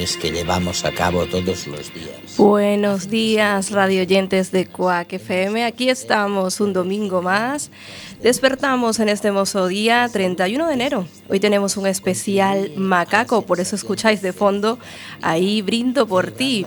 Que llevamos a cabo todos los días. Buenos días, radio oyentes de Cuac FM. Aquí estamos un domingo más Despertamos en este hermoso día 31 de enero. Hoy tenemos un especial macaco, por eso escucháis de fondo ahí brindo por ti,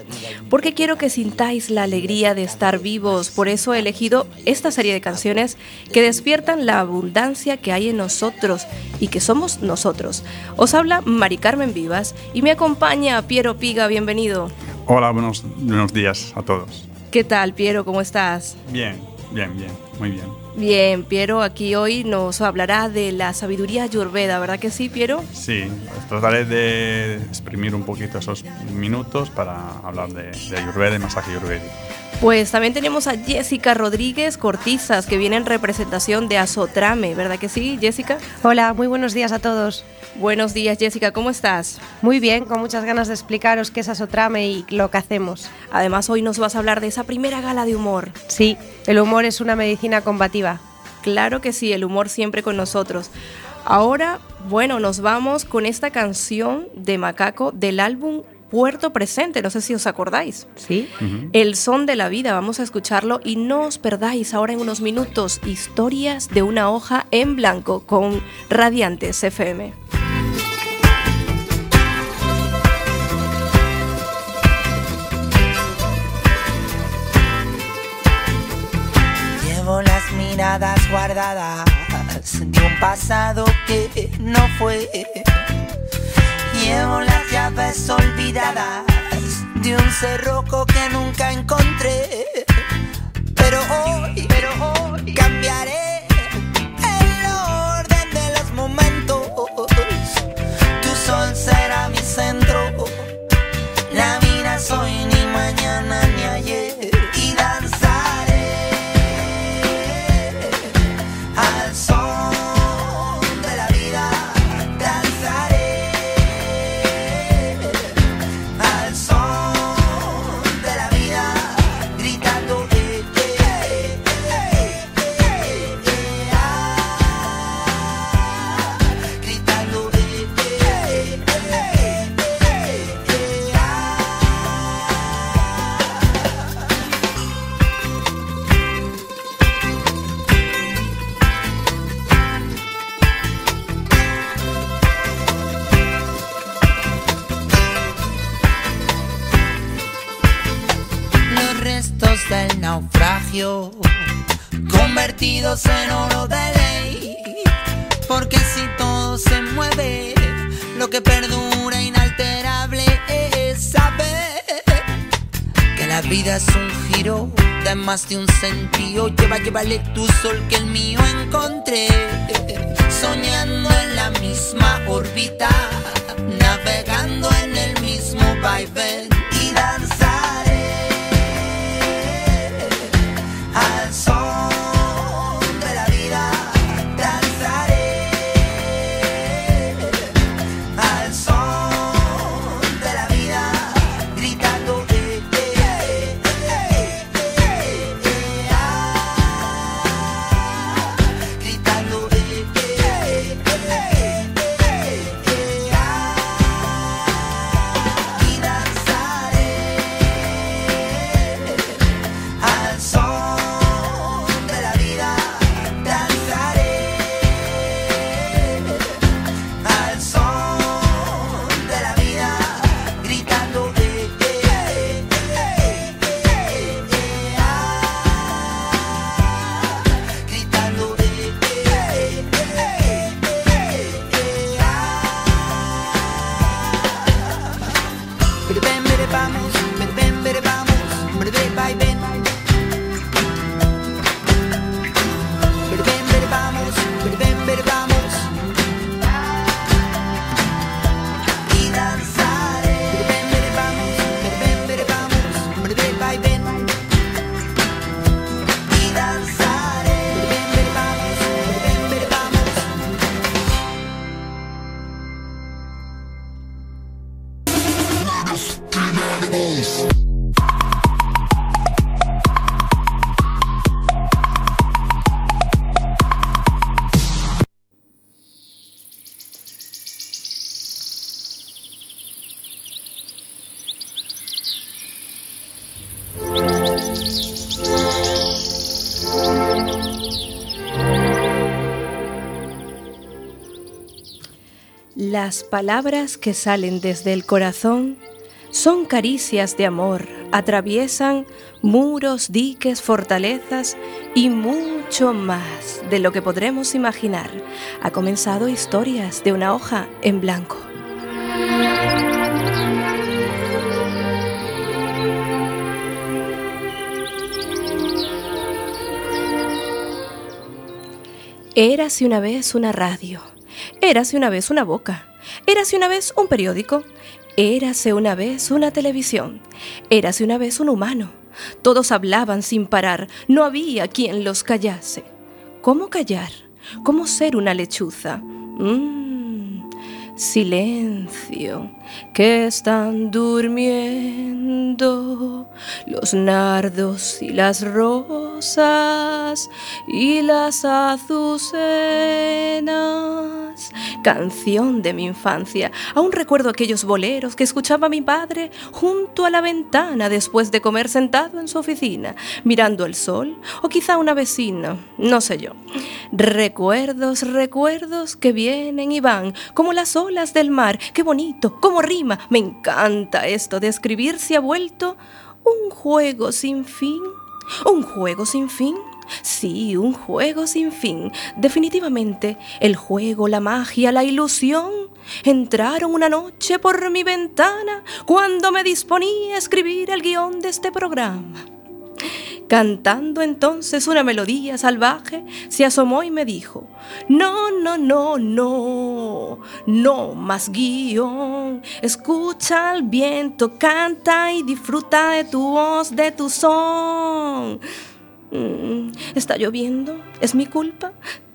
porque quiero que sintáis la alegría de estar vivos. Por eso he elegido esta serie de canciones que despiertan la abundancia que hay en nosotros y que somos nosotros. Os habla Mari Carmen Vivas y me acompaña Piero Piga, bienvenido. Hola, buenos, buenos días a todos. ¿Qué tal, Piero? ¿Cómo estás? Bien, bien, bien, muy bien. Bien, Piero aquí hoy nos hablará de la sabiduría ayurveda, ¿verdad que sí, Piero? Sí, trataré de exprimir un poquito esos minutos para hablar de, de ayurveda y masaje ayurvédico. Pues también tenemos a Jessica Rodríguez Cortizas, que viene en representación de Azotrame, ¿verdad que sí, Jessica? Hola, muy buenos días a todos. Buenos días, Jessica, ¿cómo estás? Muy bien, con muchas ganas de explicaros qué es Asotrame y lo que hacemos. Además, hoy nos vas a hablar de esa primera gala de humor. Sí, el humor es una medicina combativa. Claro que sí, el humor siempre con nosotros. Ahora, bueno, nos vamos con esta canción de Macaco del álbum Puerto Presente, no sé si os acordáis. Sí. El son de la vida, vamos a escucharlo y no os perdáis ahora en unos minutos historias de una hoja en blanco con Radiantes FM. Guardadas de un pasado que no fue Llevo las llaves olvidadas de un cerroco que nunca encontré. Pero hoy, pero hoy cambiaré el orden de los momentos. Tu sol será mi centro. La vida soy convertidos en oro de ley. Porque si todo se mueve, lo que perdura inalterable es saber que la vida es un giro de más de un sentido. Lleva, llévale tu sol que el mío encontré. Soñando en la misma órbita, navegando en el mismo vaivén Las palabras que salen desde el corazón son caricias de amor, atraviesan muros, diques, fortalezas y mucho más de lo que podremos imaginar. Ha comenzado Historias de una hoja en blanco. Érase una vez una radio, érase una vez una boca, érase una vez un periódico, érase una vez una televisión, érase una vez un humano. Todos hablaban sin parar, no había quien los callase. ¿Cómo callar? ¿Cómo ser una lechuza? Mm, silencio, que están durmiendo los nardos y las rosas y las azucenas. Canción de mi infancia. Aún recuerdo aquellos boleros que escuchaba mi padre junto a la ventana después de comer sentado en su oficina, mirando el sol, o quizá una vecina, no sé yo. Recuerdos, recuerdos que vienen y van, como las olas del mar. Qué bonito, cómo rima. Me encanta esto de escribir se ha vuelto un juego sin fin. Un juego sin fin. Sí, un juego sin fin. Definitivamente, el juego, la magia, la ilusión entraron una noche por mi ventana cuando me disponía a escribir el guion de este programa. Cantando entonces una melodía salvaje, se asomó y me dijo, no, no, no, no, no más guion. Escucha al viento, canta y disfruta de tu voz, de tu son. Mm, ¿Está lloviendo? ¿Es mi culpa?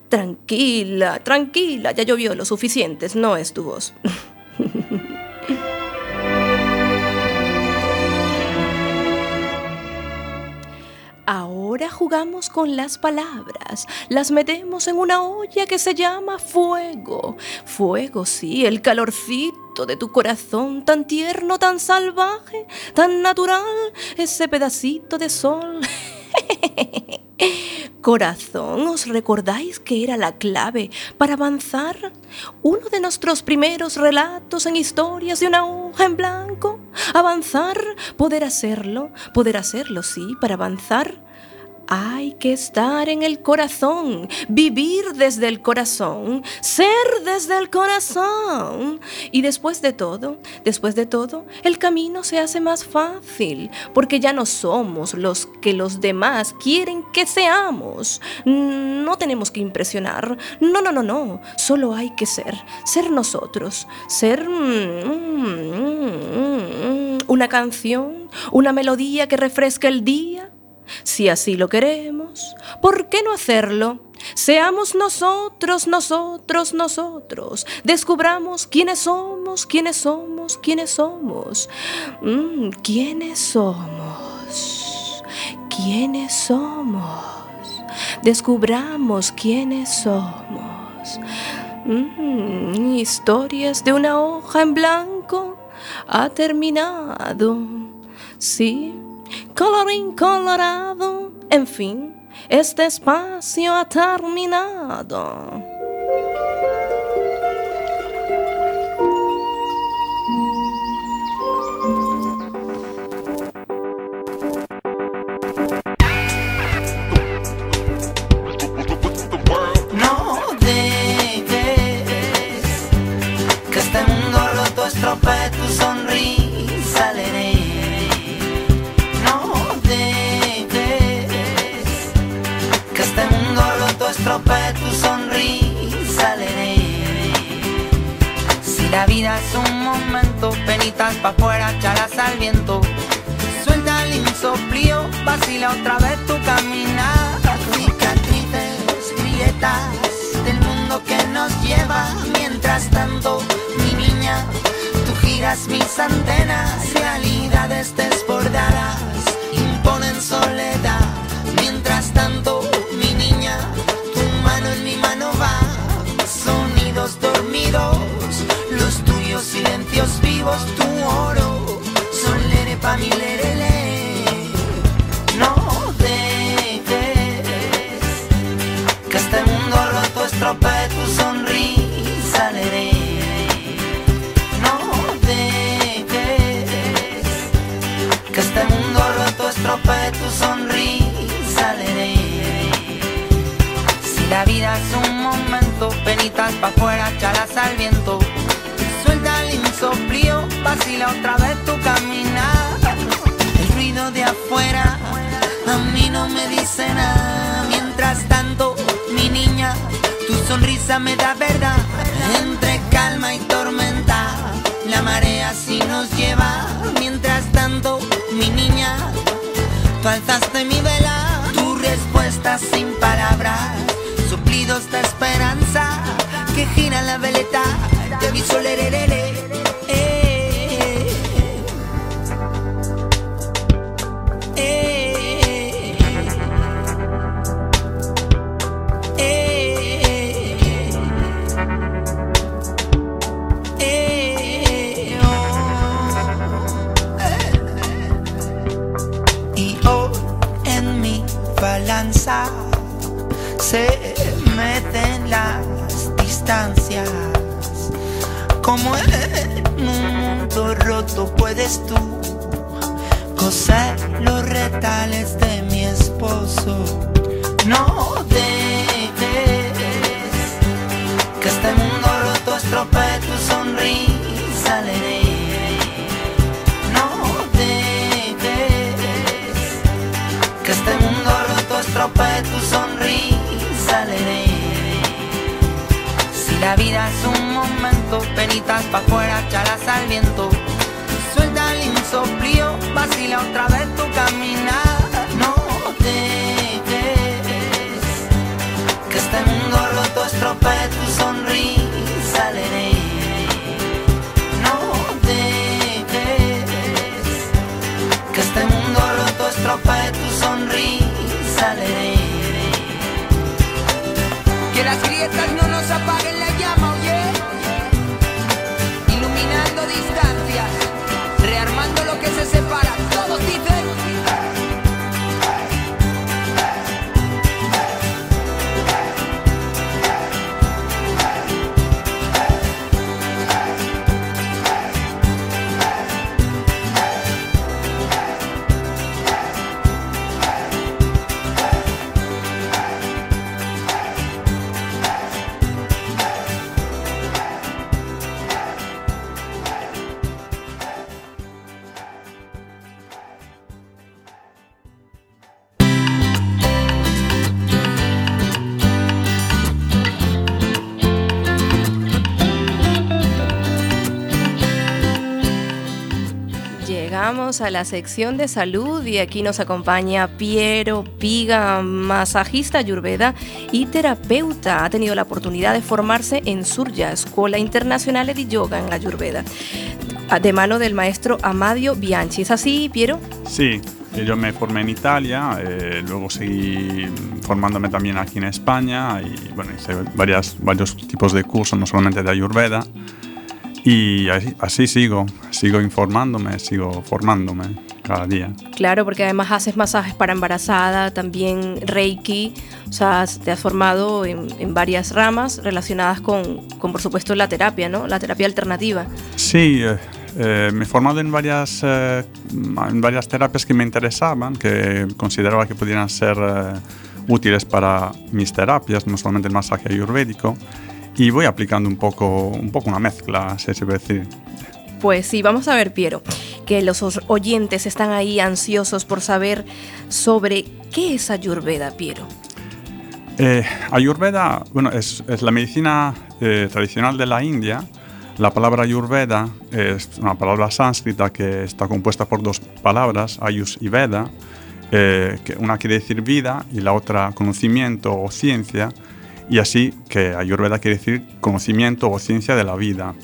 Tranquila, tranquila, ya llovió lo suficiente, no es tu voz. Ahora jugamos con las palabras, las metemos en una olla que se llama fuego. Fuego, sí, el calorcito de tu corazón, tan tierno, tan salvaje, tan natural, ese pedacito de sol. Corazón, ¿os recordáis que era la clave para avanzar? Uno de nuestros primeros relatos en historias de una hoja en blanco. Avanzar, poder hacerlo, poder hacerlo, sí, para avanzar hay que estar en el corazón, vivir desde el corazón, ser desde el corazón. Y después de todo, después de todo, el camino se hace más fácil, porque ya no somos los que los demás quieren que seamos. No tenemos que impresionar. No, no, no, no. Solo hay que ser, ser nosotros, ser mm, mm, mm, una canción, una melodía que refresca el día si así lo queremos, ¿por qué no hacerlo? Seamos nosotros, nosotros, nosotros. Descubramos quiénes somos, quiénes somos, quiénes somos. Mm, ¿Quiénes somos? ¿Quiénes somos? Descubramos quiénes somos. Mm, historias de una hoja en blanco ha terminado. Sí colorín colorado, en fin, este espacio ha terminado. estropea tu sonrisa alegre. Si la vida es un momento, penitas pa' afuera, chalas al viento. Suelta el insoplío, vacila otra vez tu caminar. Cicatrices, grietas del mundo que nos lleva. Mientras tanto, mi niña, tú giras mis antenas, realidades desbordadas los tuyos silencios vivos, tu oro. Solere pa' mi lerele. No dejes que este mundo roto estropee tu sonrisa, lerele. No dejes que este mundo roto estropee tu sonrisa, lerele. Si la vida es un momento, penitas pa' afuera, chalas al viento. Vacila otra vez tu caminar. El ruido de afuera a mí no me dice nada. Mientras tanto, mi niña, tu sonrisa me da verdad. Entre calma y tormenta, la marea sí nos lleva. Mientras tanto, mi niña, tú alzaste mi vela. Tu respuesta sin palabras, suplidos de esperanza que gira la veleta. Te vi solererere. Distancias. Como un mundo roto puedes tú coser los retales de mi esposo. No dejes que este mundo roto estropee tu sonrisa. La vida es un momento, penitas pa' afuera, chalas al viento. Suelta el insoplío, vacila otra vez tu caminar. No dejes que este mundo roto estropee tu sonrisa, leré. No dejes que este mundo roto estropee tu sonrisa, leré. Que las grietas no Llegamos a la sección de salud y aquí nos acompaña Piero Piga, masajista ayurveda y terapeuta. Ha tenido la oportunidad de formarse en Surya, Escuela Internacional de Yoga en Ayurveda, de mano del maestro Amadio Bianchi. ¿Es así, Piero? Sí, eh, yo me formé en Italia, eh, luego seguí formándome también aquí en España y bueno, hice varias, varios tipos de cursos, no solamente de Ayurveda. Y así, así sigo, sigo informándome, sigo formándome cada día. Claro, porque además haces masajes para embarazada, también Reiki, o sea, te has formado en, en varias ramas relacionadas con, con, por supuesto, la terapia, ¿no? La terapia alternativa. Sí, eh, eh, me he formado en varias, eh, en varias terapias que me interesaban, que consideraba que pudieran ser eh, útiles para mis terapias, no solamente el masaje ayurvédico, y voy aplicando un poco, un poco una mezcla, si se puede decir. Pues sí, vamos a ver, Piero, que los oyentes están ahí ansiosos por saber sobre qué es Ayurveda, Piero. Eh, Ayurveda, bueno, es, es la medicina eh, tradicional de la India, La palabra Ayurveda es una palabra sánscrita que está compuesta por dos palabras, Ayus y Veda, eh, que una quiere decir vida y la otra conocimiento o ciencia, y así que Ayurveda quiere decir conocimiento o ciencia de la vida.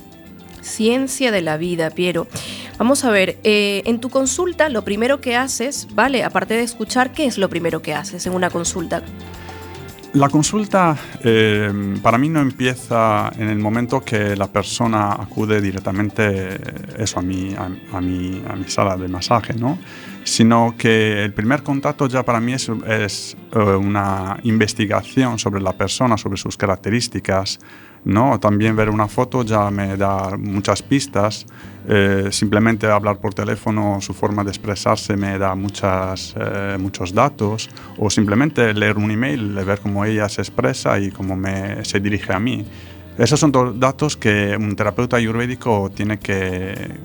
Ciencia de la vida, Piero. Vamos a ver, eh, en tu consulta lo primero que haces, ¿vale? Aparte de escuchar, ¿qué es lo primero que haces en una consulta? La consulta eh, para mí no empieza en el momento que la persona acude directamente eso, a, mi, a, mi, a mi sala de masaje, ¿no? Sino que el primer contacto ya para mí es, es eh, una investigación sobre la persona, sobre sus características, ¿no? También ver una foto ya me da muchas pistas. Eh, simplemente hablar por teléfono, su forma de expresarse me da muchas, eh, muchos datos. O simplemente leer un email, ver cómo ella se expresa y cómo me, se dirige a mí. Esos son datos que un terapeuta ayurvédico tiene que,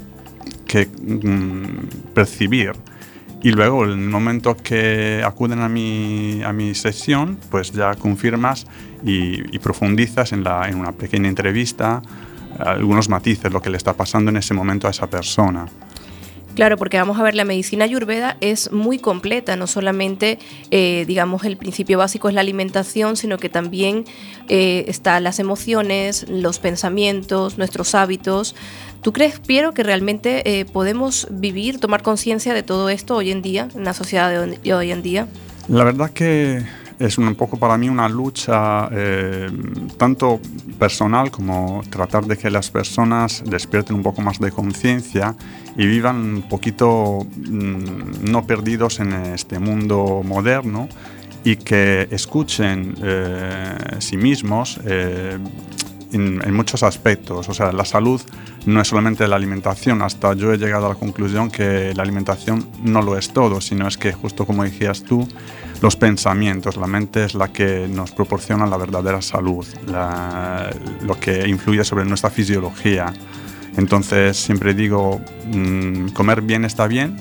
que mm, percibir. Y luego, en el momento que acuden a mi, a mi sesión, pues ya confirmas y, profundizas en, la, en una pequeña entrevista algunos matices, lo que le está pasando en ese momento a esa persona. Claro, porque vamos a ver, la medicina ayurveda es muy completa, no solamente, eh, digamos, el principio básico es la alimentación, sino que también eh, están las emociones, los pensamientos, nuestros hábitos. ¿Tú crees, Piero, que realmente eh, podemos vivir, tomar conciencia de todo esto hoy en día, en la sociedad de hoy en día? La verdad que es un poco para mí una lucha eh, tanto personal como tratar de que las personas despierten un poco más de conciencia y vivan un poquito mm, no perdidos en este mundo moderno y que escuchen eh, sí mismos eh, en, en, muchos aspectos. O sea, la salud no es solamente la alimentación, hasta yo he llegado a la conclusión que la alimentación no lo es todo, sino es que justo como decías tú, los pensamientos, la mente es la que nos proporciona la verdadera salud, lo que influye sobre nuestra fisiología. Entonces siempre digo, mm, comer bien está bien,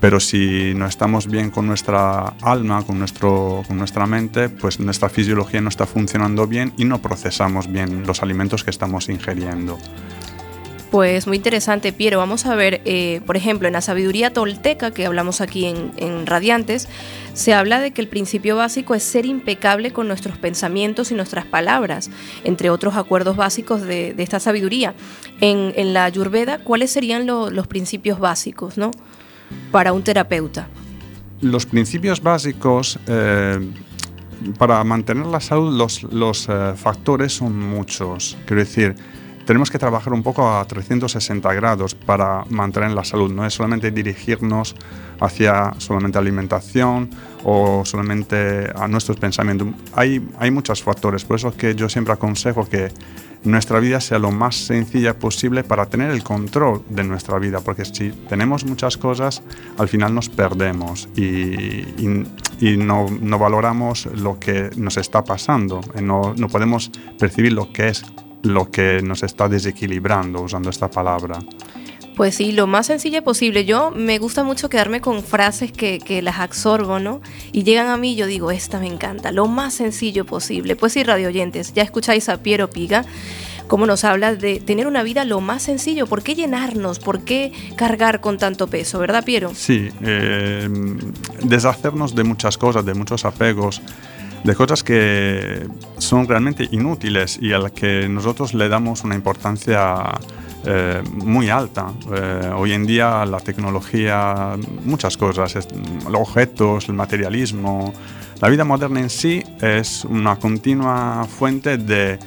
pero si no estamos bien con nuestra alma, con, nuestro, con nuestra mente, pues nuestra fisiología no está funcionando bien y no procesamos bien los alimentos que estamos ingiriendo. Pues muy interesante, Piero. Vamos a ver, eh, por ejemplo, en la sabiduría tolteca que hablamos aquí en, Radiantes, se habla de que el principio básico es ser impecable con nuestros pensamientos y nuestras palabras, entre otros acuerdos básicos de, esta sabiduría. En, la Ayurveda, ¿cuáles serían los principios básicos ¿no? Para un terapeuta? Los principios básicos... Eh, para mantener la salud los, eh, factores son muchos. Quiero decir, tenemos que trabajar un poco a 360 grados para mantener la salud. No es solamente dirigirnos hacia solamente alimentación o solamente a nuestros pensamientos. Hay, hay muchos factores, por eso que yo siempre aconsejo que nuestra vida sea lo más sencilla posible para tener el control de nuestra vida, porque si tenemos muchas cosas, al final nos perdemos y, no, valoramos lo que nos está pasando, no, no podemos percibir lo que es lo que nos está desequilibrando, usando esta palabra. Pues sí, lo más sencillo posible. Yo me gusta mucho quedarme con frases que, las absorbo, ¿no? Y llegan a mí yo digo, esta me encanta, lo más sencillo posible. Pues sí, radio oyentes, ya escucháis a Piero Piga, cómo nos habla de tener una vida lo más sencillo. ¿Por qué llenarnos? ¿Por qué cargar con tanto peso? ¿Verdad, Piero? Sí, eh, deshacernos de muchas cosas, de muchos apegos de cosas que son realmente inútiles y a las que nosotros le damos una importancia eh, muy alta. Eh, hoy en día la tecnología, muchas cosas, los objetos, el materialismo, la vida moderna en sí es una continua fuente de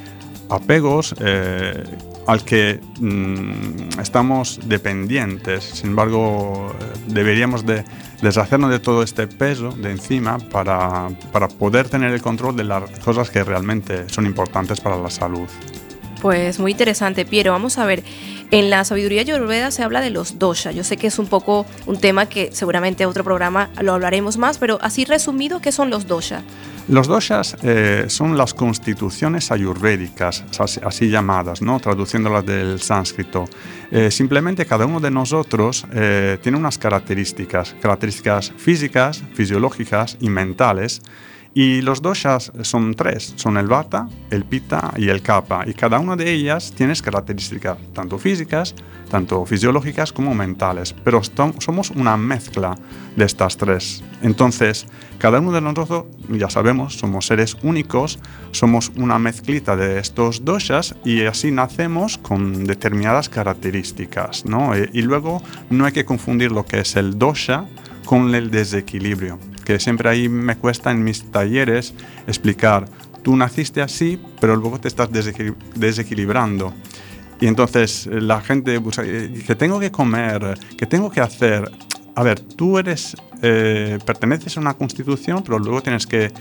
apegos eh, al que mm, estamos dependientes. Sin embargo, deberíamos de deshacernos de todo este peso de encima para, para poder tener el control de las cosas que realmente son importantes para la salud. Pues muy interesante, Piero. Vamos a ver, en la sabiduría ayurveda se habla de los dosha. Yo sé que es un poco un tema que seguramente otro programa lo hablaremos más, pero así resumido, ¿qué son los dosha? Los doshas eh, son las constituciones ayurvédicas, así, llamadas, ¿no? traduciéndolas del sánscrito. Eh, simplemente cada uno de nosotros eh, tiene unas características, características físicas, fisiológicas y mentales, Y los doshas son tres, son el vata, el pita y el kapha. Y cada una de ellas tiene características tanto físicas, tanto fisiológicas como mentales. Pero somos una mezcla de estas tres. Entonces, cada uno de nosotros, ya sabemos, somos seres únicos, somos una mezclita de estos doshas y así nacemos con determinadas características. ¿no? Y, y luego no hay que confundir lo que es el dosha con el desequilibrio que siempre ahí me cuesta en mis talleres explicar, tú naciste así, pero luego te estás desequilibrando. Y entonces eh, la gente eh, dice, tengo que comer, ¿qué tengo que hacer? A ver, tú eres, eh, perteneces a una constitución, pero luego tienes que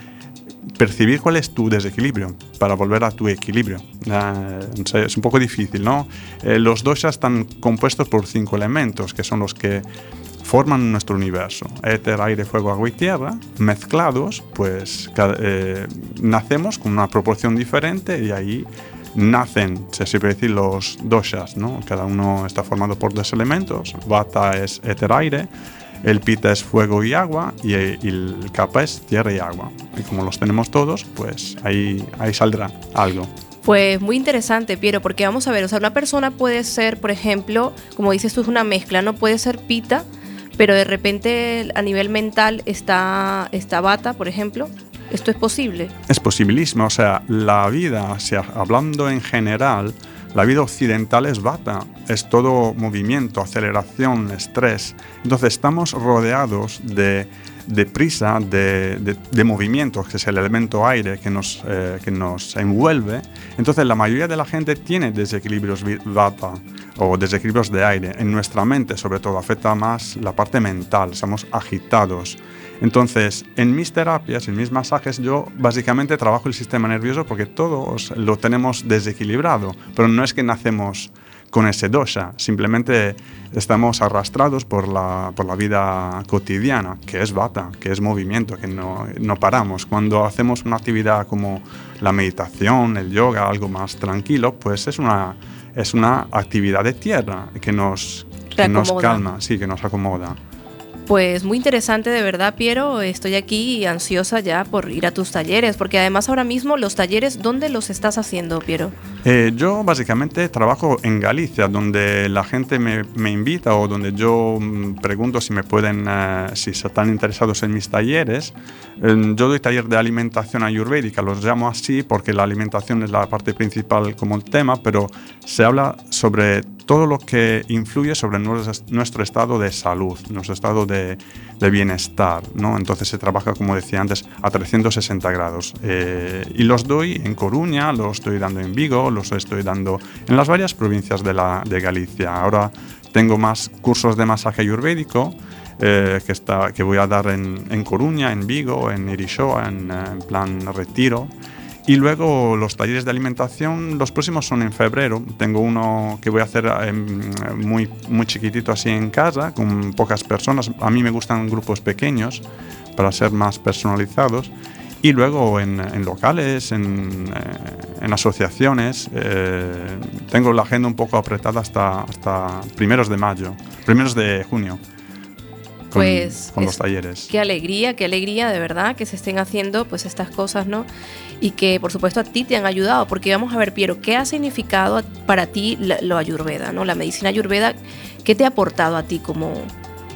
percibir cuál es tu desequilibrio para volver a tu equilibrio. es un poco difícil, ¿no? los dos ya están compuestos por cinco elementos, que son los que forman nuestro universo. Éter, aire, fuego, agua y tierra, mezclados, pues eh, nacemos con una proporción diferente y ahí nacen, se puede decir, los doshas, ¿no? Cada uno está formado por dos elementos. Vata es éter, aire, el pita es fuego y agua y, el kapha es tierra y agua. Y como los tenemos todos, pues ahí, ahí saldrá algo. Pues muy interesante, Piero, porque vamos a ver, o sea, una persona puede ser, por ejemplo, como dices tú, es una mezcla, no puede ser pita, pero de repente a nivel mental está, está bata, por ejemplo. ¿Esto es posible? Es posibilísimo, o sea, la vida, hablando en general, la vida occidental es bata, es todo movimiento, aceleración, estrés. Entonces estamos rodeados de, de prisa, de, de, movimiento, que es el elemento aire que nos, eh, que nos envuelve. Entonces la mayoría de la gente tiene desequilibrios bata o desequilibrios de aire. En nuestra mente, sobre todo, afecta más la parte mental, estamos agitados. Entonces, en mis terapias, en mis masajes, yo básicamente trabajo el sistema nervioso porque todos lo tenemos desequilibrado, pero no es que nacemos con ese dosha, simplemente estamos arrastrados por la, por la vida cotidiana, que es bata, que es movimiento, que no, no paramos. Cuando hacemos una actividad como la meditación, el yoga, algo más tranquilo, pues es una es una actividad de tierra que nos, que nos calma, sí, que nos acomoda. Pues muy interesante de verdad, Piero. Estoy aquí ansiosa ya por ir a tus talleres, porque además ahora mismo los talleres, ¿dónde los estás haciendo, Piero? Eh, yo básicamente trabajo en Galicia, donde la gente me, me invita o donde yo mm, pregunto si me pueden, eh, si están interesados en mis talleres. Yo doy taller de alimentación ayurvédica, los llamo así porque la alimentación es la parte principal como el tema, pero se habla sobre todo lo que influye sobre nuestro estado de salud, nuestro estado de, bienestar. ¿no? Entonces se trabaja, como decía antes, a 360 grados. Eh, y los doy en Coruña, los estoy dando en Vigo, los estoy dando en las varias provincias de, la, de Galicia. Ahora tengo más cursos de masaje ayurvédico. Eh, que, está, que voy a dar en, en Coruña, en Vigo, en Irishoa, en, eh, en plan retiro. Y luego los talleres de alimentación, los próximos son en febrero. Tengo uno que voy a hacer em, muy, muy chiquitito así en casa, con pocas personas. A mí me gustan grupos pequeños para ser más personalizados. Y luego en, en locales, en, eh, en asociaciones, eh, tengo la agenda un poco apretada hasta, hasta primeros de mayo, primeros de junio pues con los talleres. Qué alegría, qué alegría de verdad que se estén haciendo pues estas cosas, ¿no? Y que por supuesto a ti te han ayudado, porque vamos a ver, Piero, ¿qué ha significado para ti lo ayurveda, ¿no? La medicina ayurveda, ¿qué te ha aportado a ti como,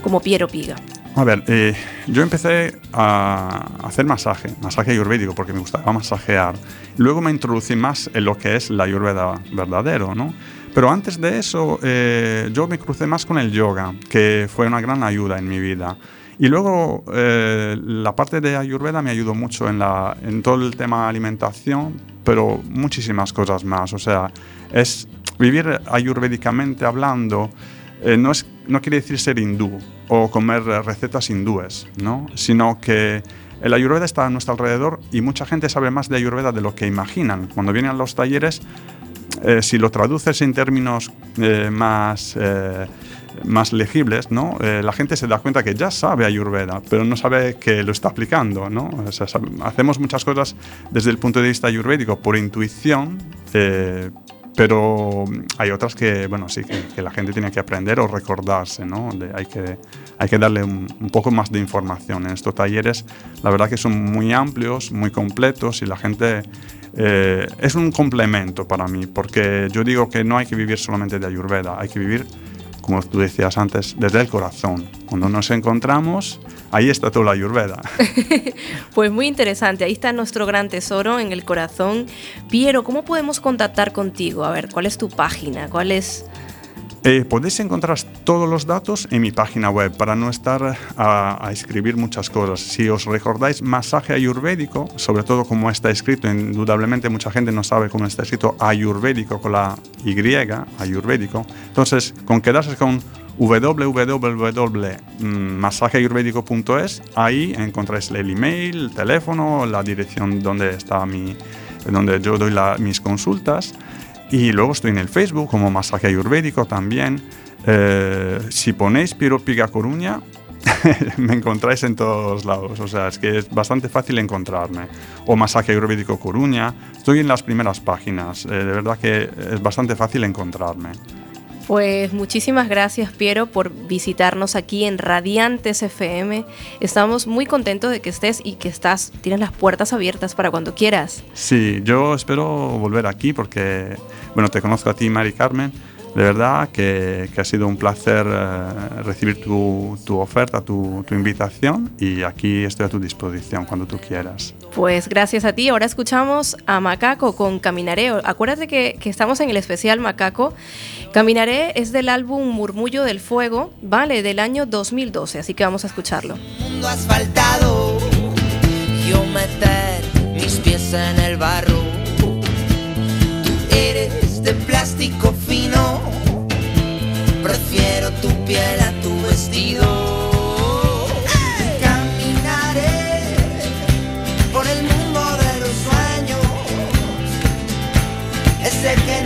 como Piero Piga? A ver, eh, yo empecé a hacer masaje, masaje ayurvédico, porque me gustaba masajear. Luego me introducí más en lo que es la ayurveda verdadero, ¿no? Pero antes de eso, eh, yo me crucé más con el yoga, que fue una gran ayuda en mi vida. Y luego eh, la parte de Ayurveda me ayudó mucho en, la, en todo el tema alimentación, pero muchísimas cosas más. O sea, es vivir ayurvédicamente hablando eh, no, es, no quiere decir ser hindú o comer recetas hindúes, ¿no? sino que el Ayurveda está a nuestro alrededor y mucha gente sabe más de Ayurveda de lo que imaginan. Cuando vienen a los talleres eh, si lo traduces en términos eh, más, eh, más legibles, ¿no? la gente se da cuenta que ya sabe Ayurveda, pero no sabe que lo está aplicando. ¿no? hacemos muchas cosas desde el punto de vista ayurvédico por intuición, pero hay otras que, bueno, sí, que, la gente tiene que aprender o recordarse, ¿no? hay, que, hay que darle un, poco más de información. En estos talleres, la verdad que son muy amplios, muy completos y la gente... Eh, es un complemento para mí, porque yo digo que no hay que vivir solamente de Ayurveda, hay que vivir como tú decías antes, desde el corazón. Cuando nos encontramos, ahí está toda la ayurveda. pues muy interesante, ahí está nuestro gran tesoro en el corazón. Piero, ¿cómo podemos contactar contigo? A ver, ¿cuál es tu página? ¿Cuál es eh, podéis encontrar todos los datos en mi página web para no estar a, escribir muchas cosas. Si os recordáis, masaje ayurvédico, sobre todo como está escrito, indudablemente mucha gente no sabe cómo está escrito ayurvédico con la Y, ayurvédico. Entonces, con quedarse con www.masajeayurvédico.es, ahí encontráis el email, el teléfono, la dirección donde está mi, donde yo doy mis consultas. Y luego estoy en el Facebook como Masaje Ayurvédico también. Eh, si ponéis Piero Piga Coruña, me encontráis en todos lados. O sea, es que es bastante fácil encontrarme. O Masaje Ayurvédico Coruña. Estoy en las primeras páginas. Eh, de verdad que es bastante fácil encontrarme. Pues muchísimas gracias Piero por visitarnos aquí en Radiantes FM. Estamos muy contentos de que estés y que estás, tienes las puertas abiertas para cuando quieras. Sí, yo espero volver aquí porque, bueno, te conozco a ti, Mari Carmen de verdad que, ha sido un placer eh, recibir tu, oferta, tu, invitación y aquí estoy a tu disposición cuando tú quieras. Pues gracias a ti. Ahora escuchamos a Macaco con Caminaré. Acuérdate que, que estamos en el especial Macaco. Caminaré es del álbum Murmullo del Fuego, vale, del año 2012, así que vamos a escucharlo. Mundo asfaltado, yo meter mis pies en el barro. Tú eres de plástico prefiero tu piel a tu vestido. Caminaré por el mundo de los sueños, ese que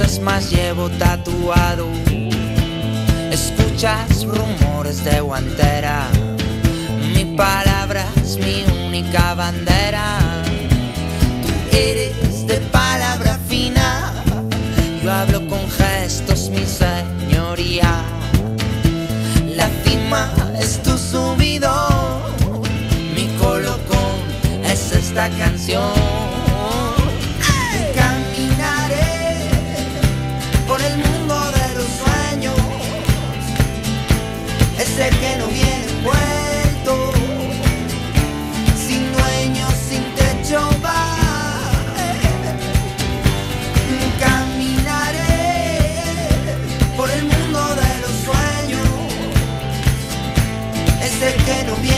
es más llevo tatuado. Escuchas rumores de guantera. Mi palabra es mi única bandera. Tú eres de palabra fina. Yo hablo con gestos, mi señoría. La cima es tu subido. Mi colocón es esta canción. Ese que no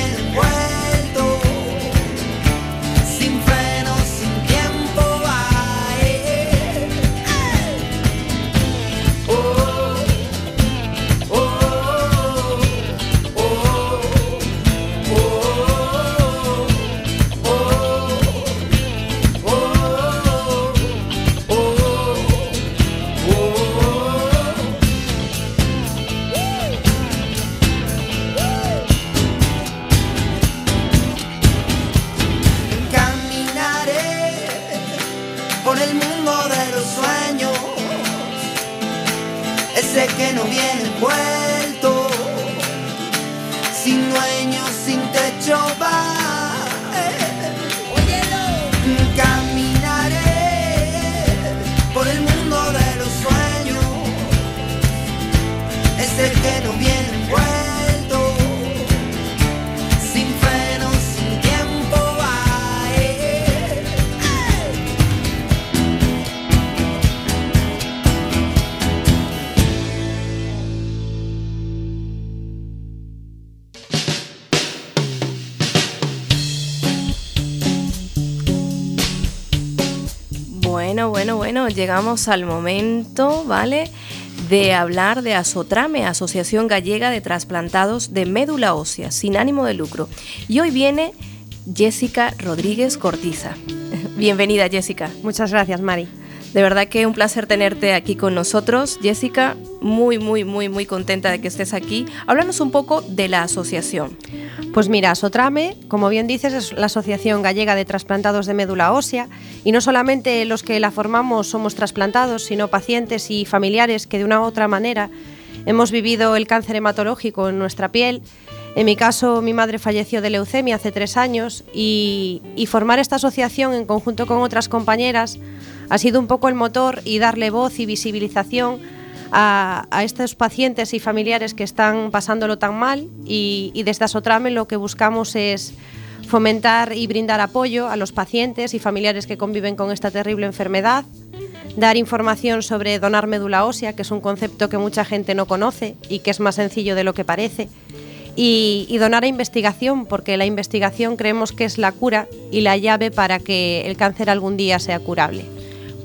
llegamos al momento, ¿vale? De hablar de Asotrame, Asociación Gallega de Trasplantados de Médula Ósea, sin ánimo de lucro. Y hoy viene Jessica Rodríguez Cortiza. Bienvenida, Jessica. Muchas gracias, Mari. De verdad que un placer tenerte aquí con nosotros. Jessica, muy, muy, muy, muy contenta de que estés aquí. Háblanos un poco de la asociación. Pues mira, Sotrame, como bien dices, es la Asociación Gallega de Trasplantados de Médula Ósea y no solamente los que la formamos somos trasplantados, sino pacientes y familiares que de una u otra manera hemos vivido el cáncer hematológico en nuestra piel. En mi caso, mi madre falleció de leucemia hace tres años y, y formar esta asociación en conjunto con otras compañeras ha sido un poco el motor y darle voz y visibilización a, estos pacientes y familiares que están pasándolo tan mal y, desde Asotrame lo que buscamos es fomentar y brindar apoyo a los pacientes y familiares que conviven con esta terrible enfermedad, dar información sobre donar médula ósea, que es un concepto que mucha gente no conoce y que es más sencillo de lo que parece, y, y, donar a investigación, porque la investigación creemos que es la cura y la llave para que el cáncer algún día sea curable.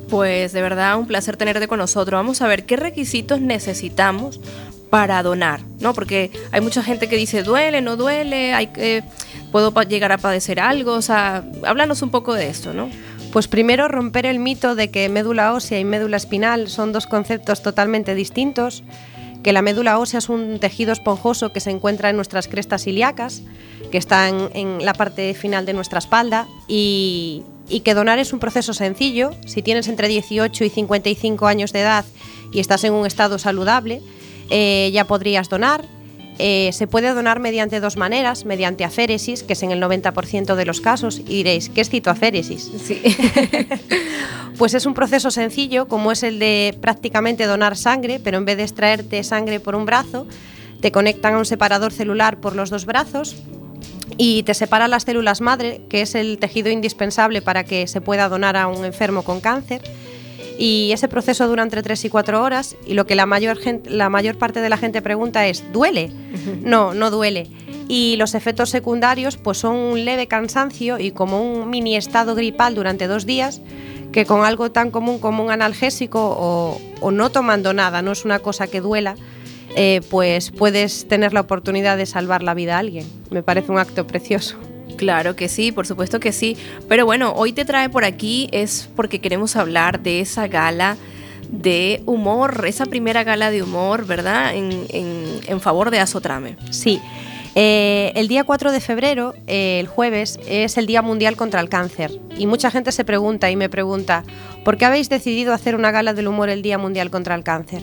Pues de verdad un placer tenerte con nosotros. Vamos a ver qué requisitos necesitamos para donar, ¿no? Porque hay mucha gente que dice duele, no duele, hay que puedo llegar a padecer algo, o sea, háblanos un poco de esto, ¿no? Pues primero romper el mito de que médula ósea y médula espinal son dos conceptos totalmente distintos, que la médula ósea es un tejido esponjoso que se encuentra en nuestras crestas ilíacas, que está en la parte final de nuestra espalda y, y que donar es un proceso sencillo. Si tienes entre 18 y 55 años de edad y estás en un estado saludable, eh, ya podrías donar. Eh, se puede donar mediante dos maneras, mediante aféresis, que es en el 90% de los casos, y diréis, ¿qué es citoaféresis? Sí. pues es un proceso sencillo, como es el de prácticamente donar sangre, pero en vez de extraerte sangre por un brazo, te conectan a un separador celular por los dos brazos y te separa las células madre, que es el tejido indispensable para que se pueda donar a un enfermo con cáncer. Y ese proceso dura entre 3 y 4 horas y lo que la mayor, la mayor parte de la gente pregunta es, ¿duele? No, no duele. Y los efectos secundarios pues son un leve cansancio y como un mini estado gripal durante dos días, que con algo tan común como un analgésico o, o no tomando nada, no es una cosa que duela, eh, pues puedes tener la oportunidad de salvar la vida a alguien. Me parece un acto precioso. Claro que sí, por supuesto que sí. Pero bueno, hoy te trae por aquí es porque queremos hablar de esa gala de humor, esa primera gala de humor, ¿verdad? En, favor de Azotrame. Sí. Eh, el día 4 de febrero, eh, el jueves, es el Día Mundial contra el Cáncer. Y mucha gente se pregunta y me pregunta, ¿por qué habéis decidido hacer una gala del humor el Día Mundial contra el Cáncer?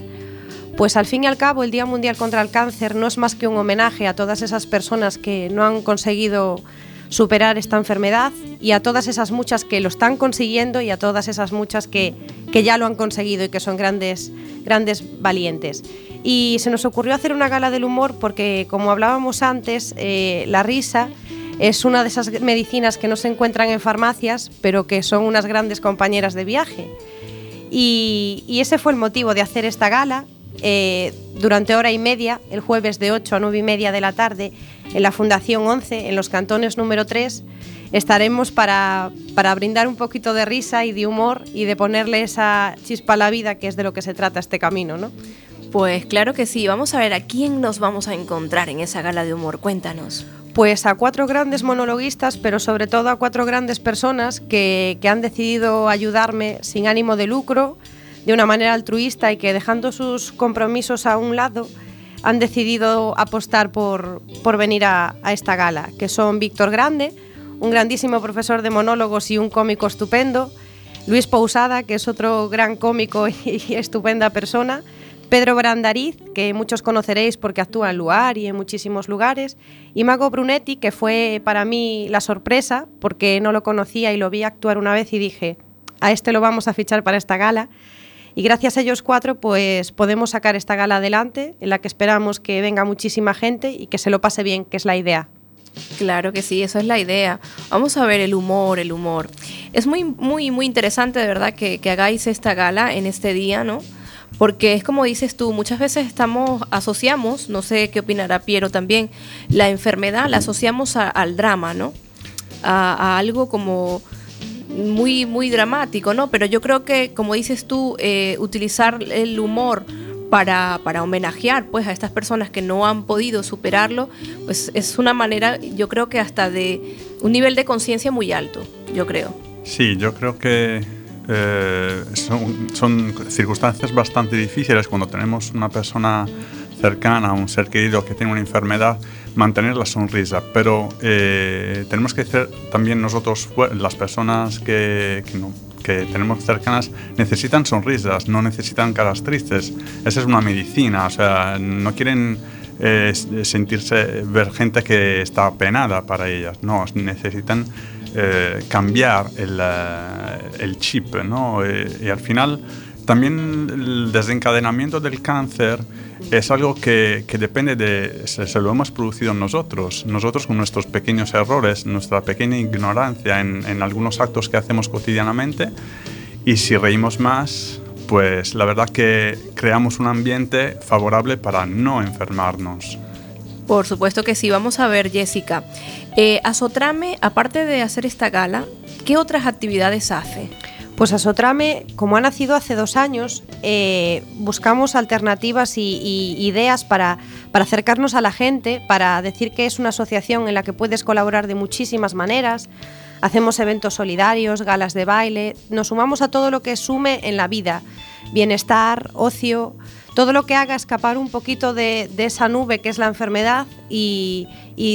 Pues al fin y al cabo el Día Mundial contra el Cáncer no es más que un homenaje a todas esas personas que no han conseguido superar esta enfermedad y a todas esas muchas que lo están consiguiendo y a todas esas muchas que, que ya lo han conseguido y que son grandes, grandes valientes. Y se nos ocurrió hacer una gala del humor porque, como hablábamos antes, eh, la risa es una de esas medicinas que no se encuentran en farmacias, pero que son unas grandes compañeras de viaje. Y, y ese fue el motivo de hacer esta gala eh, durante hora y media, el jueves de 8 a 9 y media de la tarde, en la Fundación 11, en los cantones número 3, estaremos para, para brindar un poquito de risa y de humor y de ponerle esa chispa a la vida que es de lo que se trata este camino, ¿no? Pues claro que sí, vamos a ver a quién nos vamos a encontrar en esa gala de humor, cuéntanos. Pues a cuatro grandes monologuistas, pero sobre todo a cuatro grandes personas que, que han decidido ayudarme sin ánimo de lucro, de una manera altruista y que dejando sus compromisos a un lado han decidido apostar por, por venir a, esta gala, que son Víctor Grande, un grandísimo profesor de monólogos y un cómico estupendo, Luis Pousada, que es otro gran cómico y, estupenda persona, Pedro Brandariz, que muchos conoceréis porque actúa en Luar y en muchísimos lugares, y Mago Brunetti, que fue para mí la sorpresa, porque no lo conocía y lo vi actuar una vez y dije, a este lo vamos a fichar para esta gala. Y gracias a ellos cuatro, pues podemos sacar esta gala adelante, en la que esperamos que venga muchísima gente y que se lo pase bien, que es la idea. Claro que sí, eso es la idea. Vamos a ver el humor, el humor. Es muy, muy, muy interesante de verdad que, hagáis esta gala en este día, ¿no? Porque es como dices tú, muchas veces estamos, asociamos, no sé qué opinará Piero también, la enfermedad la asociamos al drama, ¿no? a algo como muy, muy dramático, ¿no? Pero yo creo que, como dices tú, eh, utilizar el humor para, para, homenajear pues a estas personas que no han podido superarlo, pues es una manera, yo creo que hasta de un nivel de conciencia muy alto, yo creo. Sí, yo creo que eh, son, son, circunstancias bastante difíciles cuando tenemos una persona cercana, un ser querido que tiene una enfermedad, mantener la sonrisa. Pero eh, tenemos que ser también nosotros, las personas que, que, tenemos cercanas, necesitan sonrisas, no necesitan caras tristes. Esa es una medicina, o sea, no quieren eh, sentirse, ver gente que está penada para ellas, no, necesitan eh, cambiar el, eh, el, chip, ¿no? Y al final también el desencadenamiento del cáncer es algo que, depende de, se, se, lo hemos producido nosotros, nosotros con nuestros pequeños errores, nuestra pequeña ignorancia en, algunos actos que hacemos cotidianamente y si reímos más, pues la verdad que creamos un ambiente favorable para no enfermarnos. Por supuesto que sí. Vamos a ver, Jessica. Eh, Asotrame, aparte de hacer esta gala, ¿qué otras actividades hace? Pues Asotrame, como ha nacido hace dos años, eh, buscamos alternativas y, y ideas para, para, acercarnos a la gente, para decir que es una asociación en la que puedes colaborar de muchísimas maneras. Hacemos eventos solidarios, galas de baile, nos sumamos a todo lo que sume en la vida, bienestar, ocio, todo lo que haga escapar un poquito de, esa nube que es la enfermedad y,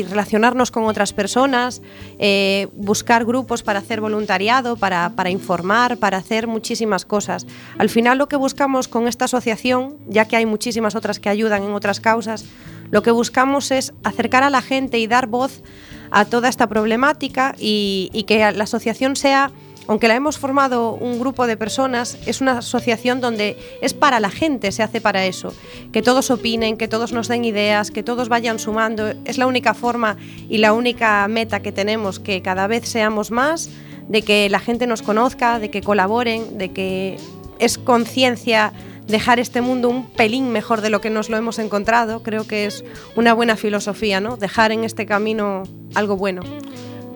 relacionarnos con otras personas, eh, buscar grupos para hacer voluntariado, para, informar, para hacer muchísimas cosas. Al final lo que buscamos con esta asociación, ya que hay muchísimas otras que ayudan en otras causas, lo que buscamos es acercar a la gente y dar voz a toda esta problemática y que la asociación sea aunque la hemos formado un grupo de personas, es una asociación donde es para la gente, se hace para eso. Que todos opinen, que todos nos den ideas, que todos vayan sumando. Es la única forma y la única meta que tenemos, que cada vez seamos más, de que la gente nos conozca, de que colaboren, de que es conciencia dejar este mundo un pelín mejor de lo que nos lo hemos encontrado. Creo que es una buena filosofía, ¿no? Dejar en este camino algo bueno.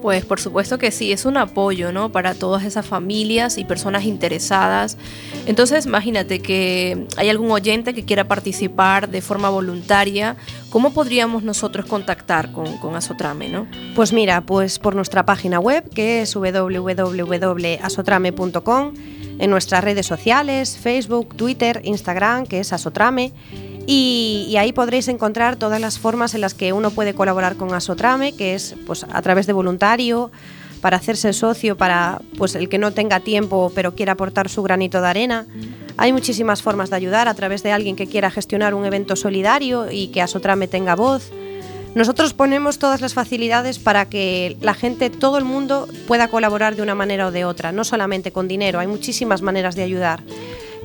Pues por supuesto que sí, es un apoyo, ¿no? Para todas esas familias y personas interesadas. Entonces, imagínate que hay algún oyente que quiera participar de forma voluntaria. ¿Cómo podríamos nosotros contactar con, con Asotrame, no? Pues mira, pues por nuestra página web, que es www.asotrame.com, en nuestras redes sociales, Facebook, Twitter, Instagram, que es Asotrame, y, ahí podréis encontrar todas las formas en las que uno puede colaborar con Asotrame, que es pues, a través de voluntario, para hacerse socio, para pues, el que no tenga tiempo pero quiera aportar su granito de arena. Hay muchísimas formas de ayudar a través de alguien que quiera gestionar un evento solidario y que Asotrame tenga voz. Nosotros ponemos todas las facilidades para que la gente, todo el mundo, pueda colaborar de una manera o de otra, no solamente con dinero, hay muchísimas maneras de ayudar.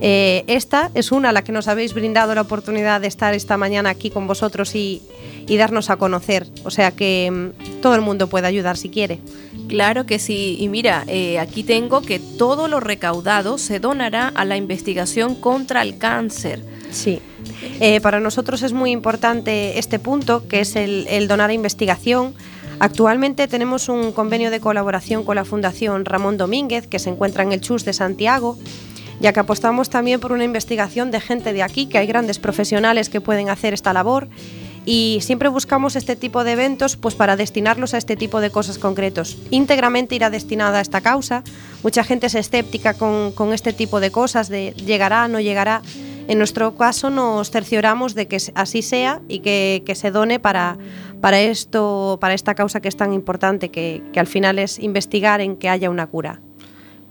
Eh, esta es una la que nos habéis brindado la oportunidad de estar esta mañana aquí con vosotros y, y darnos a conocer. O sea que mmm, todo el mundo puede ayudar si quiere. Claro que sí. Y mira, eh, aquí tengo que todo lo recaudado se donará a la investigación contra el cáncer. Sí. Eh, para nosotros es muy importante este punto, que es el, el donar a investigación. Actualmente tenemos un convenio de colaboración con la Fundación Ramón Domínguez, que se encuentra en el Chus de Santiago ya que apostamos también por una investigación de gente de aquí, que hay grandes profesionales que pueden hacer esta labor y siempre buscamos este tipo de eventos pues para destinarlos a este tipo de cosas concretos. Íntegramente irá destinada a esta causa. Mucha gente es escéptica con, con este tipo de cosas, de llegará, no llegará. En nuestro caso nos cercioramos de que así sea y que, que se done para, para, esto, para esta causa que es tan importante, que, que al final es investigar en que haya una cura.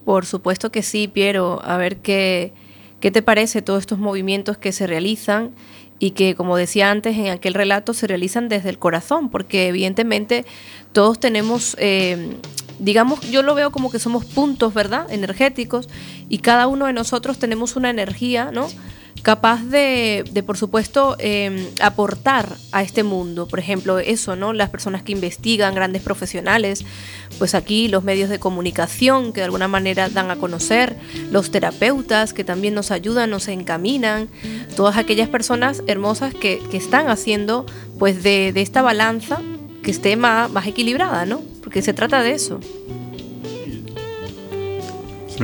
Por supuesto que sí, Piero. A ver qué, qué te parece todos estos movimientos que se realizan y que, como decía antes en aquel relato, se realizan desde el corazón, porque evidentemente todos tenemos, eh, digamos, yo lo veo como que somos puntos, ¿verdad? Energéticos y cada uno de nosotros tenemos una energía, ¿no? Capaz de, de por supuesto, eh, aportar a este mundo. Por ejemplo, eso, ¿no? Las personas que investigan, grandes profesionales, pues aquí los medios de comunicación que de alguna manera dan a conocer, los terapeutas que también nos ayudan, nos encaminan, todas aquellas personas hermosas que, que están haciendo, pues, de, de, esta balanza que esté más, más equilibrada, ¿no? Porque se trata de eso.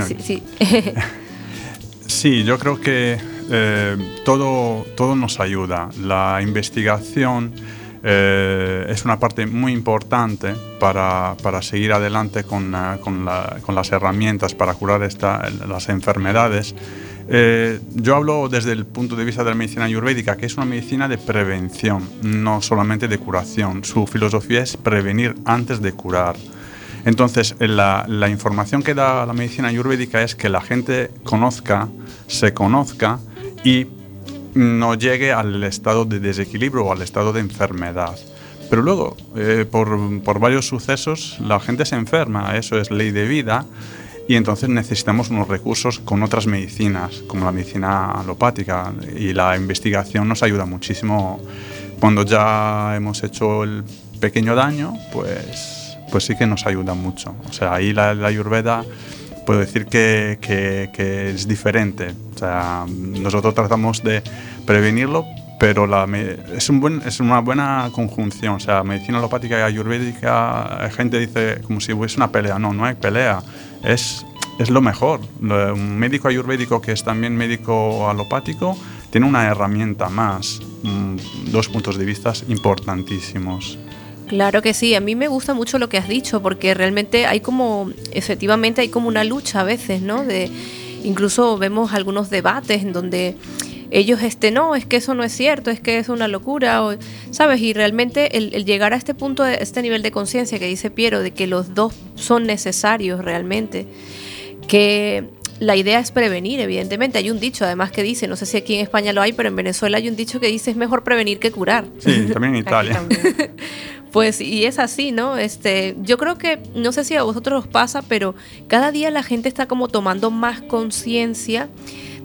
sí, sí. Sí, yo creo que eh, todo, todo nos ayuda. La investigación eh, es una parte muy importante para, para seguir adelante con, eh, con, la- con las herramientas para curar esta- las enfermedades. Eh, yo hablo desde el punto de vista de la medicina ayurvédica, que es una medicina de prevención, no solamente de curación. Su filosofía es prevenir antes de curar. Entonces, la, la información que da la medicina ayurvédica es que la gente conozca, se conozca y no llegue al estado de desequilibrio o al estado de enfermedad. Pero luego, eh, por, por varios sucesos, la gente se enferma, eso es ley de vida, y entonces necesitamos unos recursos con otras medicinas, como la medicina alopática, y la investigación nos ayuda muchísimo. Cuando ya hemos hecho el pequeño daño, pues, pues sí que nos ayuda mucho. O sea, ahí la, la ayurveda puedo decir que, que- que es diferente. O sea, nosotros tratamos de prevenirlo, pero la es, un buen, es una buena conjunción. O sea, medicina alopática y ayurvédica, la gente dice como si hubiese una pelea. No, no hay pelea. Es, es lo mejor. Un médico ayurvédico que es también médico alopático tiene una herramienta más. mm, Dos puntos de vista importantísimos. Claro que sí, a mí me gusta mucho lo que has dicho, porque realmente hay como, efectivamente hay como una lucha a veces, ¿no? De, incluso vemos algunos debates en donde ellos, este, no, es que eso no es cierto, es que es una locura, o, ¿sabes? Y realmente el, el llegar a este punto, de este nivel de conciencia que dice Piero, de que los dos son necesarios realmente, que la idea es prevenir, evidentemente. Hay un dicho además que dice, no sé si aquí en España lo hay, pero en Venezuela hay un dicho que dice es mejor prevenir que curar. Sí, también en Italia. también. Pues y es así, ¿no? Este, yo creo que no sé si a vosotros os pasa, pero cada día la gente está como tomando más conciencia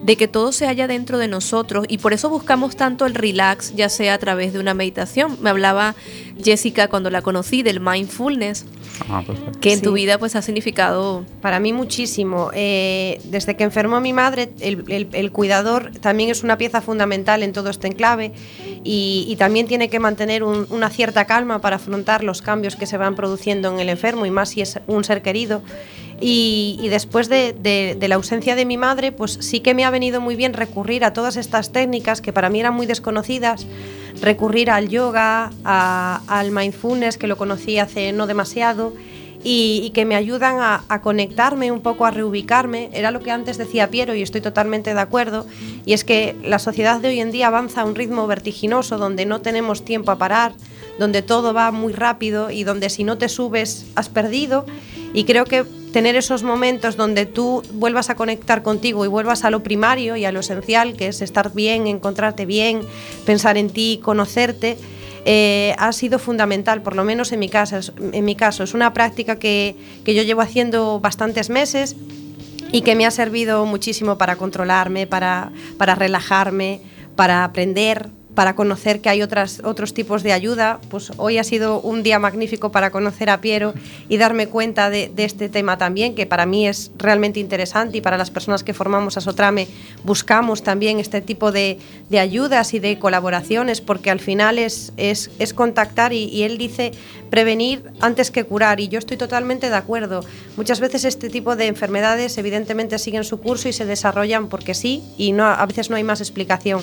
de que todo se halla dentro de nosotros y por eso buscamos tanto el relax, ya sea a través de una meditación. Me hablaba Jessica cuando la conocí del mindfulness, Ah, que en tu vida pues ha significado Para mí muchísimo. Eh, desde que enfermó mi madre, el, el- el cuidador también es una pieza fundamental en todo este enclave y, y también tiene que mantener un- una cierta calma para afrontar los cambios que se van produciendo en el enfermo y más si es un ser querido. Y, y después de, de- de la ausencia de mi madre, pues sí que me ha venido muy bien recurrir a todas estas técnicas que para mí eran muy desconocidas, recurrir al yoga, al mindfulness, que lo conocí hace no demasiado, y, y que me ayudan a, a conectarme un poco, a reubicarme. Era lo que antes decía Piero y estoy totalmente de acuerdo, y es que la sociedad de hoy en día avanza a un ritmo vertiginoso donde no tenemos tiempo a parar, donde todo va muy rápido y donde si no te subes has perdido. Y creo que tener esos momentos donde tú vuelvas a conectar contigo y vuelvas a lo primario y a lo esencial, que es estar bien, encontrarte bien, pensar en ti, conocerte, eh, ha sido fundamental, por lo menos en mi, casa, en mi caso. Es una práctica que, que yo llevo haciendo bastantes meses y que me ha servido muchísimo para controlarme, para, para relajarme, para aprender, para conocer que hay otras, otros tipos de ayuda. Pues hoy ha sido un día magnífico para conocer a Piero y darme cuenta de, este tema también, que para mí es realmente interesante y para las personas que formamos a Sotrame buscamos también este tipo de, de ayudas y de colaboraciones, porque al final es, es, es contactar y, él dice prevenir antes que curar y yo estoy totalmente de acuerdo. Muchas veces este tipo de enfermedades evidentemente siguen su curso y se desarrollan porque sí y a veces no hay más explicación.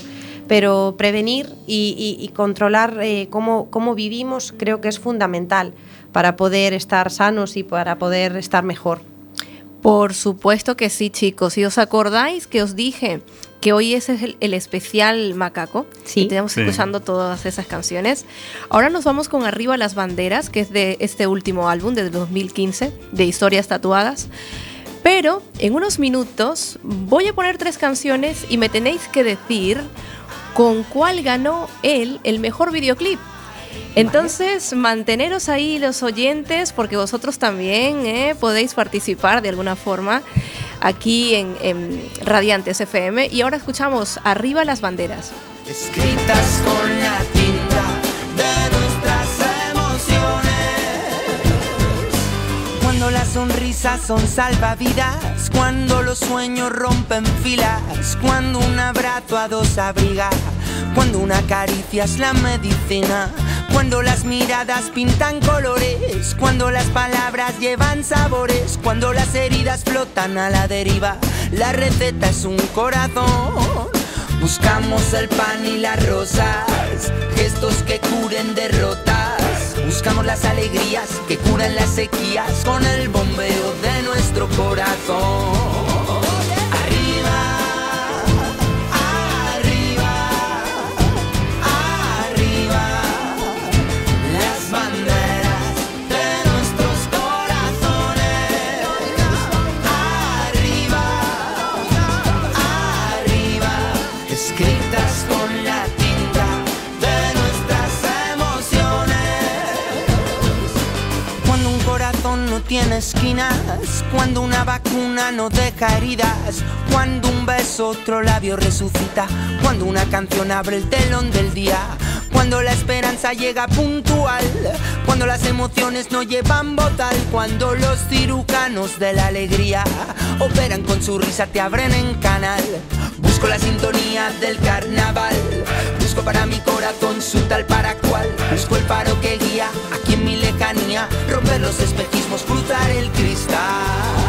Pero prevenir y, y- y controlar eh, cómo, cómo vivimos creo que es fundamental para poder estar sanos y para poder estar mejor. Por supuesto que sí, chicos. Si os acordáis que os dije que hoy ese es el, el especial macaco, Sí. y estamos Sí. escuchando todas esas canciones. Ahora nos vamos con Arriba las Banderas, que es de este último álbum de 2015, de Historias Tatuadas. Pero en unos minutos voy a poner tres canciones y me tenéis que decir con cuál ganó él el mejor videoclip. Entonces, manteneros ahí los oyentes, porque vosotros también eh, podéis participar de alguna forma aquí en, en Radiantes FM. Y ahora escuchamos Arriba las Banderas. escritas con la Cuando las sonrisas son salvavidas, cuando los sueños rompen filas, cuando un abrazo a dos abriga, cuando una caricia es la medicina, Cuando las miradas pintan colores, cuando las palabras llevan sabores, cuando las heridas flotan a la deriva, la receta es un corazón. Buscamos el pan y las rosas, gestos que curen derrotas. Buscamos las alegrías que curan las sequías con el bombeo de nuestro corazón. Tiene esquinas, cuando una vacuna no deja heridas, cuando un beso otro labio resucita, cuando una canción abre el telón del día, cuando la esperanza llega puntual, cuando las emociones no llevan botal, cuando los cirujanos de la alegría operan con su risa, te abren en canal. Busco la sintonía del carnaval, para mi corazón su tal para cual, busco el faro que guía aquí en mi lejanía, romper los espejismos, cruzar el cristal.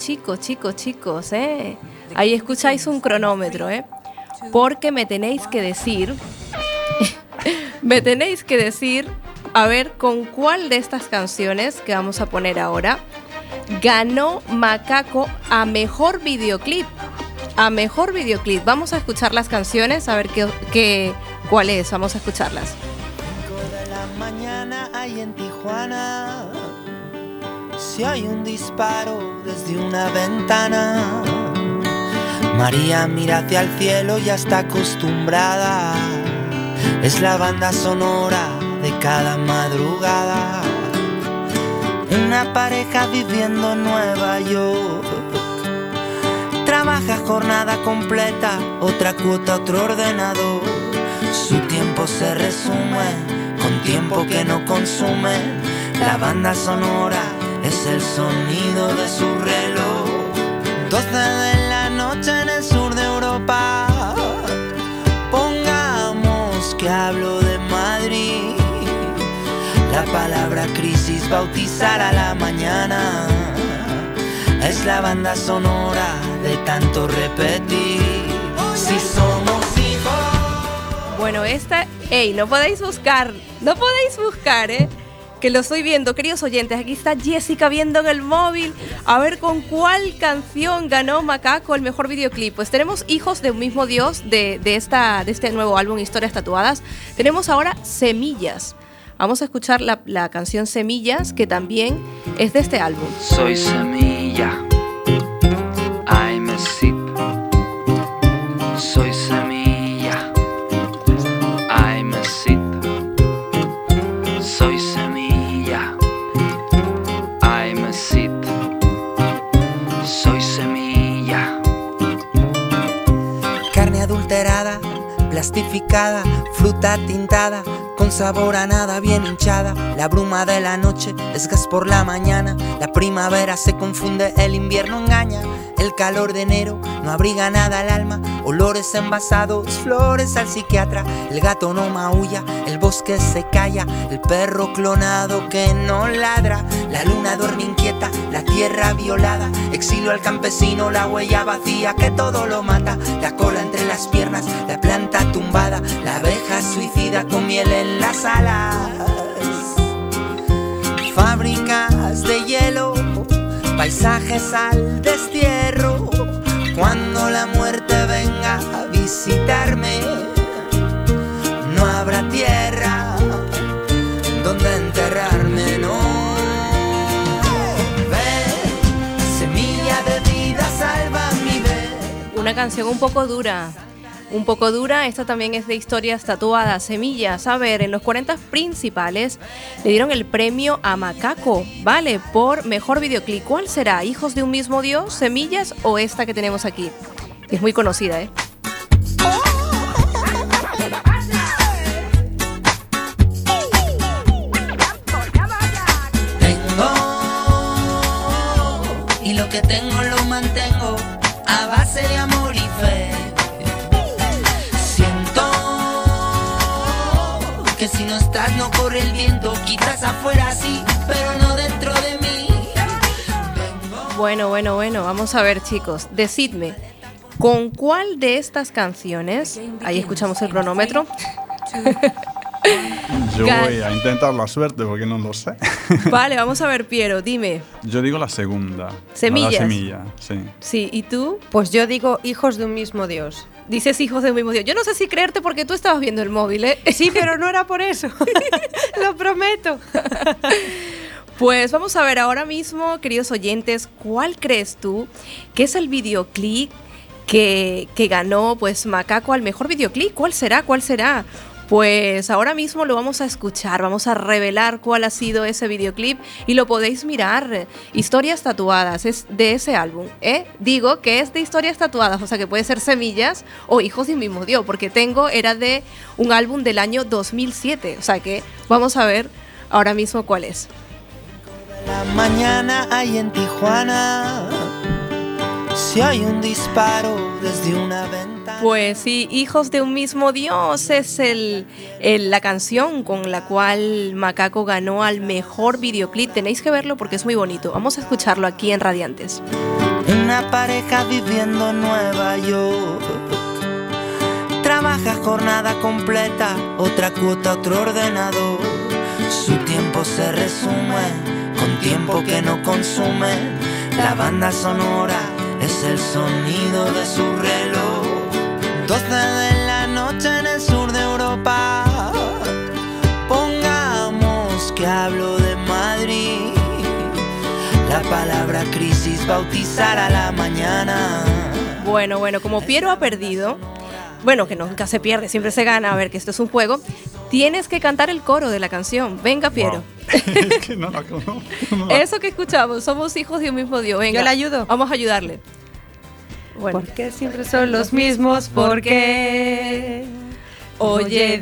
Chicos, chicos, chicos, ¿eh? Ahí escucháis un cronómetro, ¿eh? Porque me tenéis que decir, me tenéis que decir, a ver, con cuál de estas canciones que vamos a poner ahora ganó Macaco a mejor videoclip. A mejor videoclip. Vamos a escuchar las canciones, a ver qué, qué, cuál es. Vamos a escucharlas. De la mañana en Tijuana. Si hay un disparo desde una ventana. María mira hacia el cielo, ya está acostumbrada. Es la banda sonora de cada madrugada. Una pareja viviendo en Nueva York. Trabaja jornada completa, otra cuota, otro ordenador. Su tiempo se resume con tiempo que no consume. La banda sonora es el sonido de su reloj. 12 de la noche en el sur de Europa. Pongamos que hablo de Madrid. La palabra crisis bautizar a la mañana. Es la banda sonora de tanto repetir. Si somos hijos. Bueno, esta, ey, no podéis buscar, no podéis buscar, ¿eh? Que lo estoy viendo, queridos oyentes. Aquí está Jessica viendo en el móvil. A ver con cuál canción ganó Macaco el mejor videoclip. Pues tenemos Hijos de un mismo Dios de, de esta, de este nuevo álbum Historias Tatuadas. Tenemos ahora Semillas. Vamos a escuchar la, la canción Semillas, que también es de este álbum. Soy semilla, I'm a seed. Soy plastificada, fruta tintada, con sabor a nada bien hinchada. La bruma de la noche es gas por la mañana. La primavera se confunde, el invierno engaña. El calor de enero no abriga nada al alma. Olores envasados, flores al psiquiatra. El gato no maulla, el bosque se calla. El perro clonado que no ladra. La luna duerme inquieta, la tierra violada. Exilio al campesino, la huella vacía que todo lo mata. La cola entre las piernas, la planta tumbada. La abeja suicida con miel en las alas. Fábricas de hielo, paisajes al destierro. Cuando la muerte venga a visitarme, no habrá tierra donde enterrarme, no. Ven, semilla de vida, salva mi. Una canción un poco dura. Un poco dura, esta también es de historias tatuadas, semillas. A ver, en los 40 principales le dieron el premio a Macaco, ¿vale? Por mejor videoclip. ¿Cuál será? ¿Hijos de un mismo Dios, semillas o esta que tenemos aquí? Es muy conocida, ¿eh? Y lo que tengo lo mantengo a base de amor no corre el viento, quizás afuera sí, pero no dentro de mí. Bueno, bueno, bueno, vamos a ver chicos, decidme, ¿con cuál de estas canciones, ahí escuchamos el cronómetro, Yo voy a intentar la suerte porque no lo sé. vale, vamos a ver Piero, dime, Yo digo la segunda. Semillas. La semilla, sí. sí, ¿y tú? Pues yo digo hijos de un mismo Dios. Dices hijos del mismo Dios. Yo no sé si creerte porque tú estabas viendo el móvil, ¿eh? Sí, pero no era por eso. Lo prometo. Pues vamos a ver ahora mismo, queridos oyentes, ¿cuál crees tú que es el videoclip que, que ganó pues Macaco al mejor videoclip? ¿Cuál será? ¿Cuál será? Pues ahora mismo lo vamos a escuchar, vamos a revelar cuál ha sido ese videoclip y lo podéis mirar. Historias tatuadas, es de ese álbum, ¿eh? Digo que es de historias tatuadas, o sea que puede ser Semillas o Hijos de un mismo Dios, porque tengo, era de un álbum del año 2007, o sea que vamos a ver ahora mismo cuál es. La mañana hay en Tijuana. Si hay un disparo desde una ventana. Pues sí, Hijos de un mismo Dios es el, el- la canción con la cual Macaco ganó al mejor videoclip. Tenéis que verlo porque es muy bonito. Vamos a escucharlo aquí en Radiantes. Una pareja viviendo en Nueva York. Trabaja jornada completa, otra cuota, otro ordenador. Su tiempo se resume con tiempo que no consume. La banda sonora es el sonido de su reloj. 12 de la noche en el sur de Europa. Pongamos que hablo de Madrid. La palabra crisis bautizar a la mañana. Bueno, bueno, como Piero ha perdido, bueno, que nunca se pierde, siempre se gana, a ver que esto es un juego, tienes que cantar el coro de la canción. Venga, Piero. Wow. es que no no la- Eso que escuchamos, somos hijos de un mismo Dios. Venga, Yo le ayudo. Vamos a ayudarle. Bueno, Porque siempre son los mismos, porque. Oye,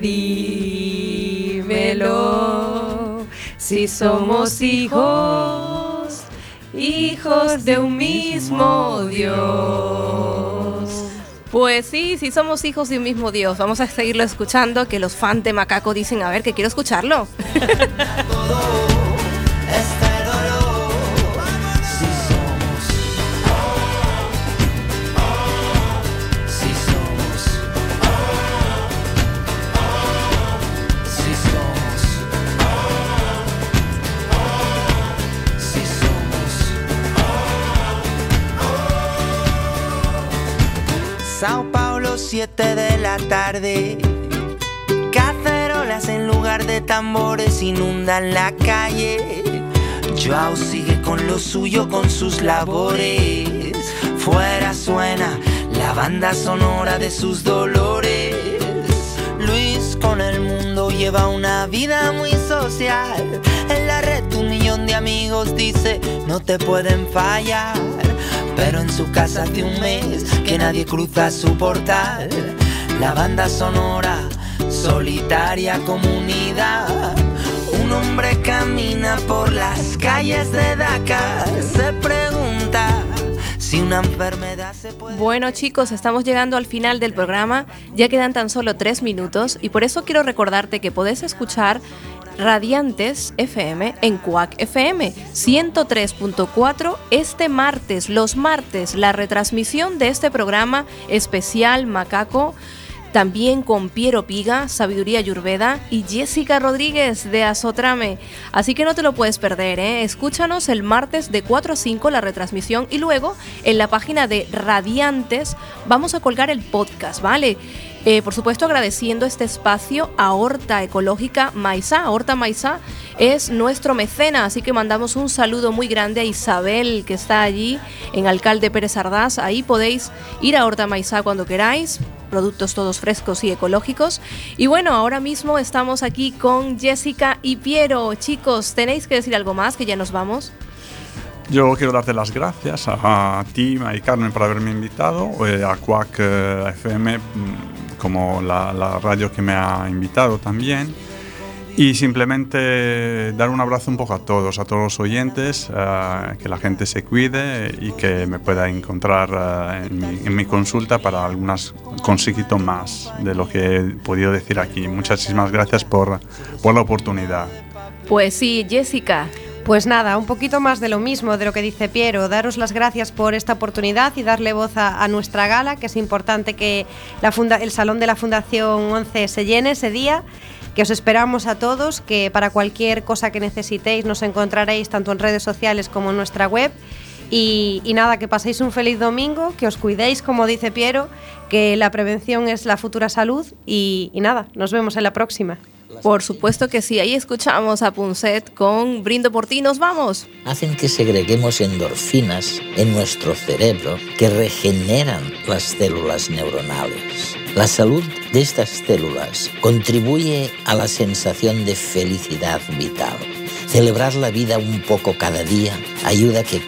dímelo. Si somos hijos, hijos de un mismo Dios. Pues sí, sí somos hijos de un mismo Dios. Vamos a seguirlo escuchando, que los fans de Macaco dicen, a ver, que quiero escucharlo. tarde. Cacerolas en lugar de tambores inundan la calle. Joao sigue con lo suyo, con sus labores. Fuera suena la banda sonora de sus dolores. Luis con el mundo lleva una vida muy social. En la red un millón de amigos dice no te pueden fallar. Pero en su casa hace un mes que nadie cruza su portal. La banda sonora solitaria comunidad. Un hombre camina por las calles de Dakar, se pregunta si una enfermedad se puede... Bueno chicos, estamos llegando al final del programa, ya quedan tan solo tres minutos y por eso quiero recordarte que podés escuchar Radiantes FM en Cuac FM 103.4 este martes, los martes, la retransmisión de este programa especial Macaco. También con Piero Piga, Sabiduría Yurveda y Jessica Rodríguez de Azotrame. Así que no te lo puedes perder, ¿eh? Escúchanos el martes de 4 a 5 la retransmisión y luego en la página de Radiantes vamos a colgar el podcast, ¿vale? Eh, por supuesto, agradeciendo este espacio a Horta Ecológica Maizá. Horta Maizá es nuestro mecena, así que mandamos un saludo muy grande a Isabel, que está allí en Alcalde Pérez Ardaz. Ahí podéis ir a Horta Maizá cuando queráis, productos todos frescos y ecológicos. Y bueno, ahora mismo estamos aquí con Jessica y Piero. Chicos, ¿tenéis que decir algo más que ya nos vamos? Yo quiero darte las gracias a, a ti y Carmen por haberme invitado, eh, a Quack eh, FM mm, como la, la radio que me ha invitado también. Y simplemente dar un abrazo un poco a todos, a todos los oyentes, eh, que la gente se cuide y que me pueda encontrar eh, en, mi, en mi consulta para algunas consejitos más de lo que he podido decir aquí. Muchísimas gracias por, por la oportunidad. Pues sí, Jessica. Pues nada, un poquito más de lo mismo de lo que dice Piero. Daros las gracias por esta oportunidad y darle voz a, nuestra gala, que es importante que el salón de la Fundación 11 se llene ese día. Que os esperamos a todos, que para cualquier cosa que necesitéis nos encontraréis tanto en redes sociales como en nuestra web. Y, nada, que paséis un feliz domingo, que os cuidéis, como dice Piero, que la prevención es la futura salud y nada, nos vemos en la próxima. Por supuesto que sí, ahí escuchamos a Punset con Brindo por ti, nos vamos. Hacen que segreguemos endorfinas en nuestro cerebro que regeneran las células neuronales. La salud de estas células contribuye a la sensación de felicidad vital. Celebrar la vida un poco cada día ayuda a que